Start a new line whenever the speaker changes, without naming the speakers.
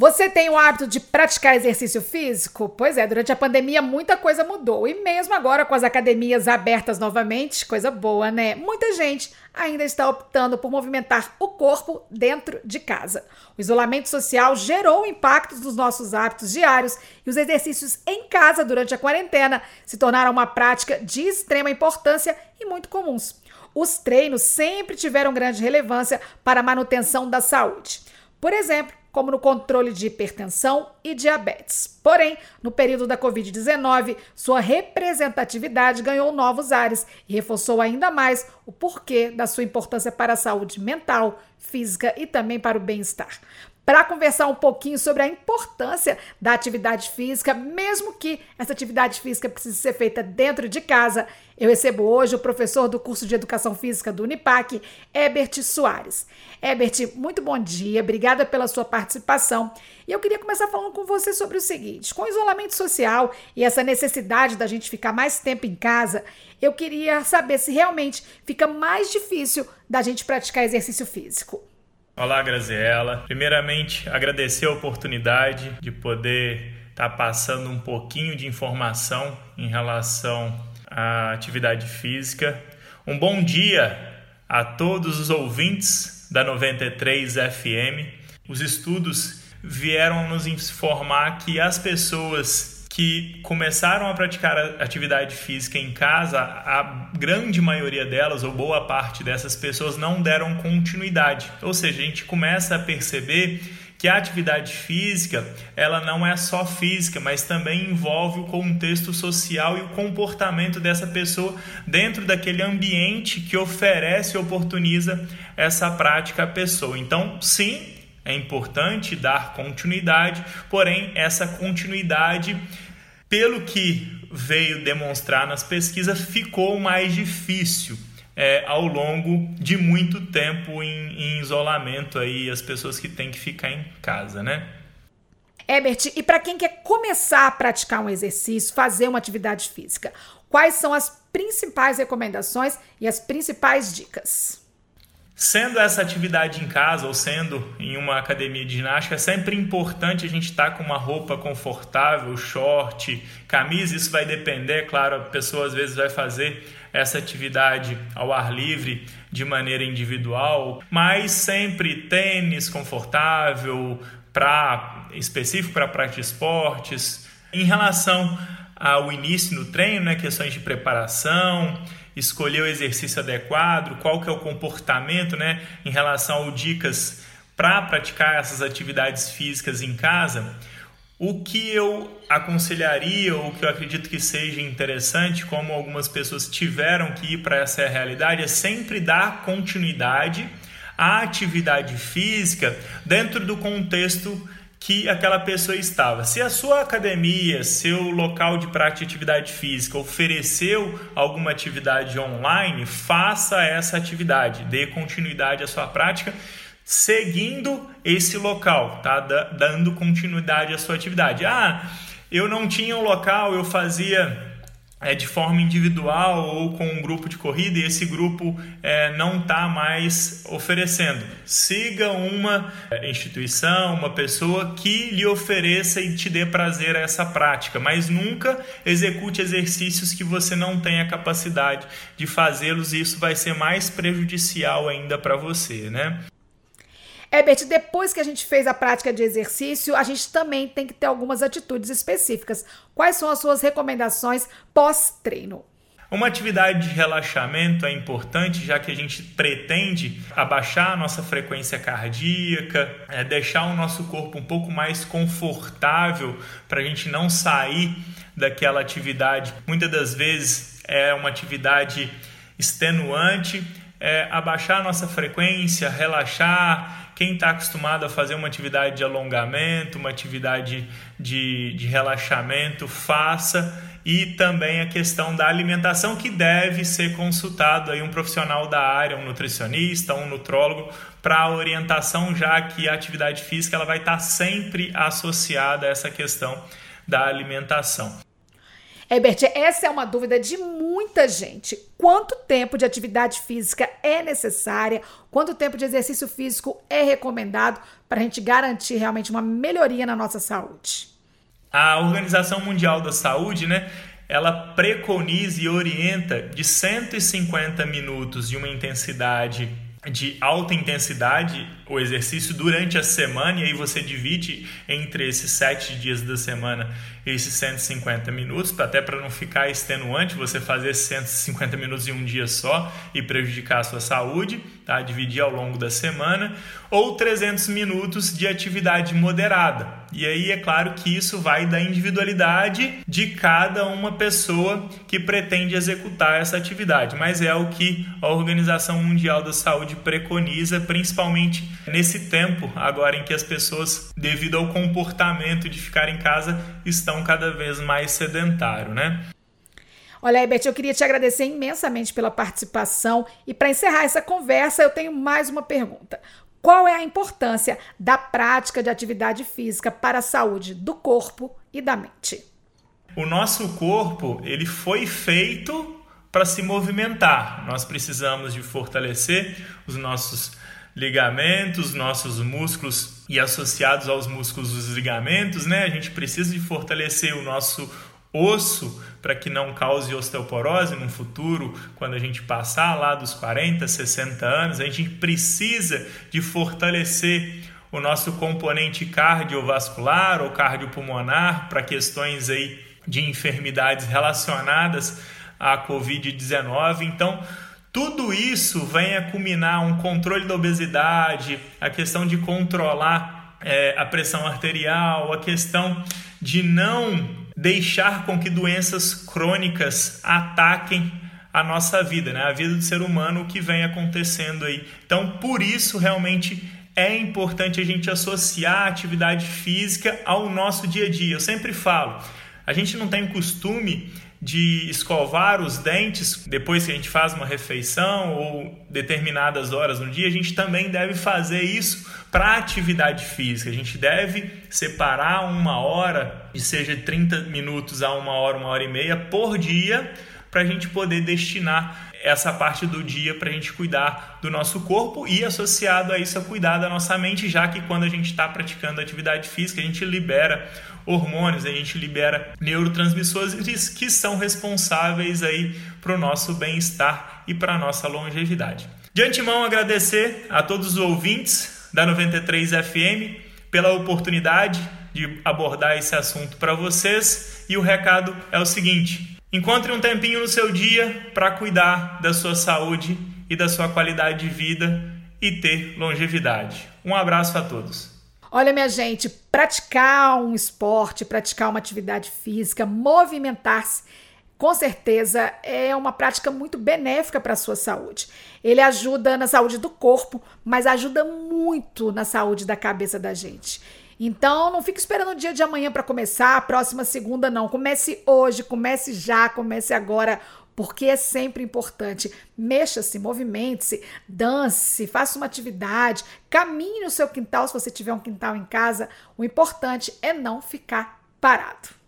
Você tem o hábito de praticar exercício físico? Pois é, durante a pandemia muita coisa mudou e mesmo agora com as academias abertas novamente, coisa boa, né? Muita gente ainda está optando por movimentar o corpo dentro de casa. O isolamento social gerou impactos nos nossos hábitos diários e os exercícios em casa durante a quarentena se tornaram uma prática de extrema importância e muito comuns. Os treinos sempre tiveram grande relevância para a manutenção da saúde. Por exemplo, como no controle de hipertensão e diabetes. Porém, no período da Covid-19, sua representatividade ganhou novos ares e reforçou ainda mais o porquê da sua importância para a saúde mental, física e também para o bem-estar para conversar um pouquinho sobre a importância da atividade física, mesmo que essa atividade física precise ser feita dentro de casa. Eu recebo hoje o professor do curso de Educação Física do Unipac, Ebert Soares. Ebert, muito bom dia, obrigada pela sua participação. E eu queria começar falando com você sobre o seguinte: com o isolamento social e essa necessidade da gente ficar mais tempo em casa, eu queria saber se realmente fica mais difícil da gente praticar exercício físico.
Olá, Graziela. Primeiramente, agradecer a oportunidade de poder estar tá passando um pouquinho de informação em relação à atividade física. Um bom dia a todos os ouvintes da 93 FM. Os estudos vieram nos informar que as pessoas que começaram a praticar atividade física em casa, a grande maioria delas, ou boa parte dessas pessoas, não deram continuidade. Ou seja, a gente começa a perceber que a atividade física ela não é só física, mas também envolve o contexto social e o comportamento dessa pessoa dentro daquele ambiente que oferece e oportuniza essa prática à pessoa. Então, sim, é importante dar continuidade, porém, essa continuidade, pelo que veio demonstrar nas pesquisas, ficou mais difícil. É, ao longo de muito tempo em, em isolamento aí as pessoas que têm que ficar em casa, né?
Ebert, e para quem quer começar a praticar um exercício, fazer uma atividade física, quais são as principais recomendações e as principais dicas?
Sendo essa atividade em casa ou sendo em uma academia de ginástica, é sempre importante a gente estar tá com uma roupa confortável, short, camisa. Isso vai depender, claro, a pessoa às vezes vai fazer essa atividade ao ar livre de maneira individual, mas sempre tênis confortável, para específico para prática de esportes. Em relação ao início no treino, né, questões de preparação, escolher o exercício adequado, qual que é o comportamento né, em relação a dicas para praticar essas atividades físicas em casa, o que eu aconselharia, ou que eu acredito que seja interessante, como algumas pessoas tiveram que ir para essa realidade, é sempre dar continuidade à atividade física dentro do contexto que aquela pessoa estava. Se a sua academia, seu local de prática de atividade física ofereceu alguma atividade online, faça essa atividade, dê continuidade à sua prática seguindo esse local, tá? Dando continuidade à sua atividade. Ah, eu não tinha um local, eu fazia é, de forma individual ou com um grupo de corrida e esse grupo é, não está mais oferecendo. Siga uma é, instituição, uma pessoa que lhe ofereça e te dê prazer a essa prática, mas nunca execute exercícios que você não tenha capacidade de fazê-los e isso vai ser mais prejudicial ainda para você, né?
Herbert, depois que a gente fez a prática de exercício, a gente também tem que ter algumas atitudes específicas. Quais são as suas recomendações pós-treino?
Uma atividade de relaxamento é importante, já que a gente pretende abaixar a nossa frequência cardíaca, é deixar o nosso corpo um pouco mais confortável para a gente não sair daquela atividade. Muitas das vezes é uma atividade extenuante, é abaixar a nossa frequência, relaxar, quem está acostumado a fazer uma atividade de alongamento, uma atividade de, de relaxamento, faça. E também a questão da alimentação, que deve ser consultado aí um profissional da área, um nutricionista, um nutrólogo, para orientação, já que a atividade física ela vai estar tá sempre associada a essa questão da alimentação.
Herbert, essa é uma dúvida de muita gente. Quanto tempo de atividade física é necessária? Quanto tempo de exercício físico é recomendado para a gente garantir realmente uma melhoria na nossa saúde?
A Organização Mundial da Saúde, né, ela preconiza e orienta de 150 minutos de uma intensidade de alta intensidade o exercício durante a semana e aí você divide entre esses sete dias da semana esses 150 minutos, até para não ficar extenuante você fazer 150 minutos em um dia só e prejudicar a sua saúde, tá? dividir ao longo da semana, ou 300 minutos de atividade moderada. E aí é claro que isso vai da individualidade de cada uma pessoa que pretende executar essa atividade, mas é o que a Organização Mundial da Saúde preconiza, principalmente nesse tempo agora em que as pessoas, devido ao comportamento de ficar em casa, estão cada vez mais sedentário, né?
Olha, Herbert, eu queria te agradecer imensamente pela participação e para encerrar essa conversa, eu tenho mais uma pergunta. Qual é a importância da prática de atividade física para a saúde do corpo e da mente?
O nosso corpo, ele foi feito para se movimentar. Nós precisamos de fortalecer os nossos ligamentos, nossos músculos e associados aos músculos os ligamentos, né? A gente precisa de fortalecer o nosso osso para que não cause osteoporose no futuro, quando a gente passar lá dos 40, 60 anos, a gente precisa de fortalecer o nosso componente cardiovascular ou cardiopulmonar para questões aí de enfermidades relacionadas à COVID-19. Então, tudo isso vem a culminar um controle da obesidade, a questão de controlar é, a pressão arterial, a questão de não deixar com que doenças crônicas ataquem a nossa vida, né? a vida do ser humano, o que vem acontecendo aí. Então, por isso, realmente é importante a gente associar a atividade física ao nosso dia a dia. Eu sempre falo, a gente não tem costume de escovar os dentes depois que a gente faz uma refeição ou determinadas horas no dia, a gente também deve fazer isso para atividade física. A gente deve separar uma hora, de seja 30 minutos a uma hora, uma hora e meia por dia, para a gente poder destinar essa parte do dia para a gente cuidar do nosso corpo e associado a isso a cuidar da nossa mente, já que quando a gente está praticando atividade física a gente libera hormônios, a gente libera neurotransmissores que são responsáveis aí para o nosso bem-estar e para a nossa longevidade. De antemão agradecer a todos os ouvintes da 93 FM pela oportunidade de abordar esse assunto para vocês e o recado é o seguinte: Encontre um tempinho no seu dia para cuidar da sua saúde e da sua qualidade de vida e ter longevidade. Um abraço a todos.
Olha, minha gente, praticar um esporte, praticar uma atividade física, movimentar-se, com certeza é uma prática muito benéfica para a sua saúde. Ele ajuda na saúde do corpo, mas ajuda muito na saúde da cabeça da gente. Então, não fique esperando o dia de amanhã para começar, a próxima segunda não. Comece hoje, comece já, comece agora, porque é sempre importante. Mexa-se, movimente-se, dance, faça uma atividade, caminhe no seu quintal se você tiver um quintal em casa. O importante é não ficar parado.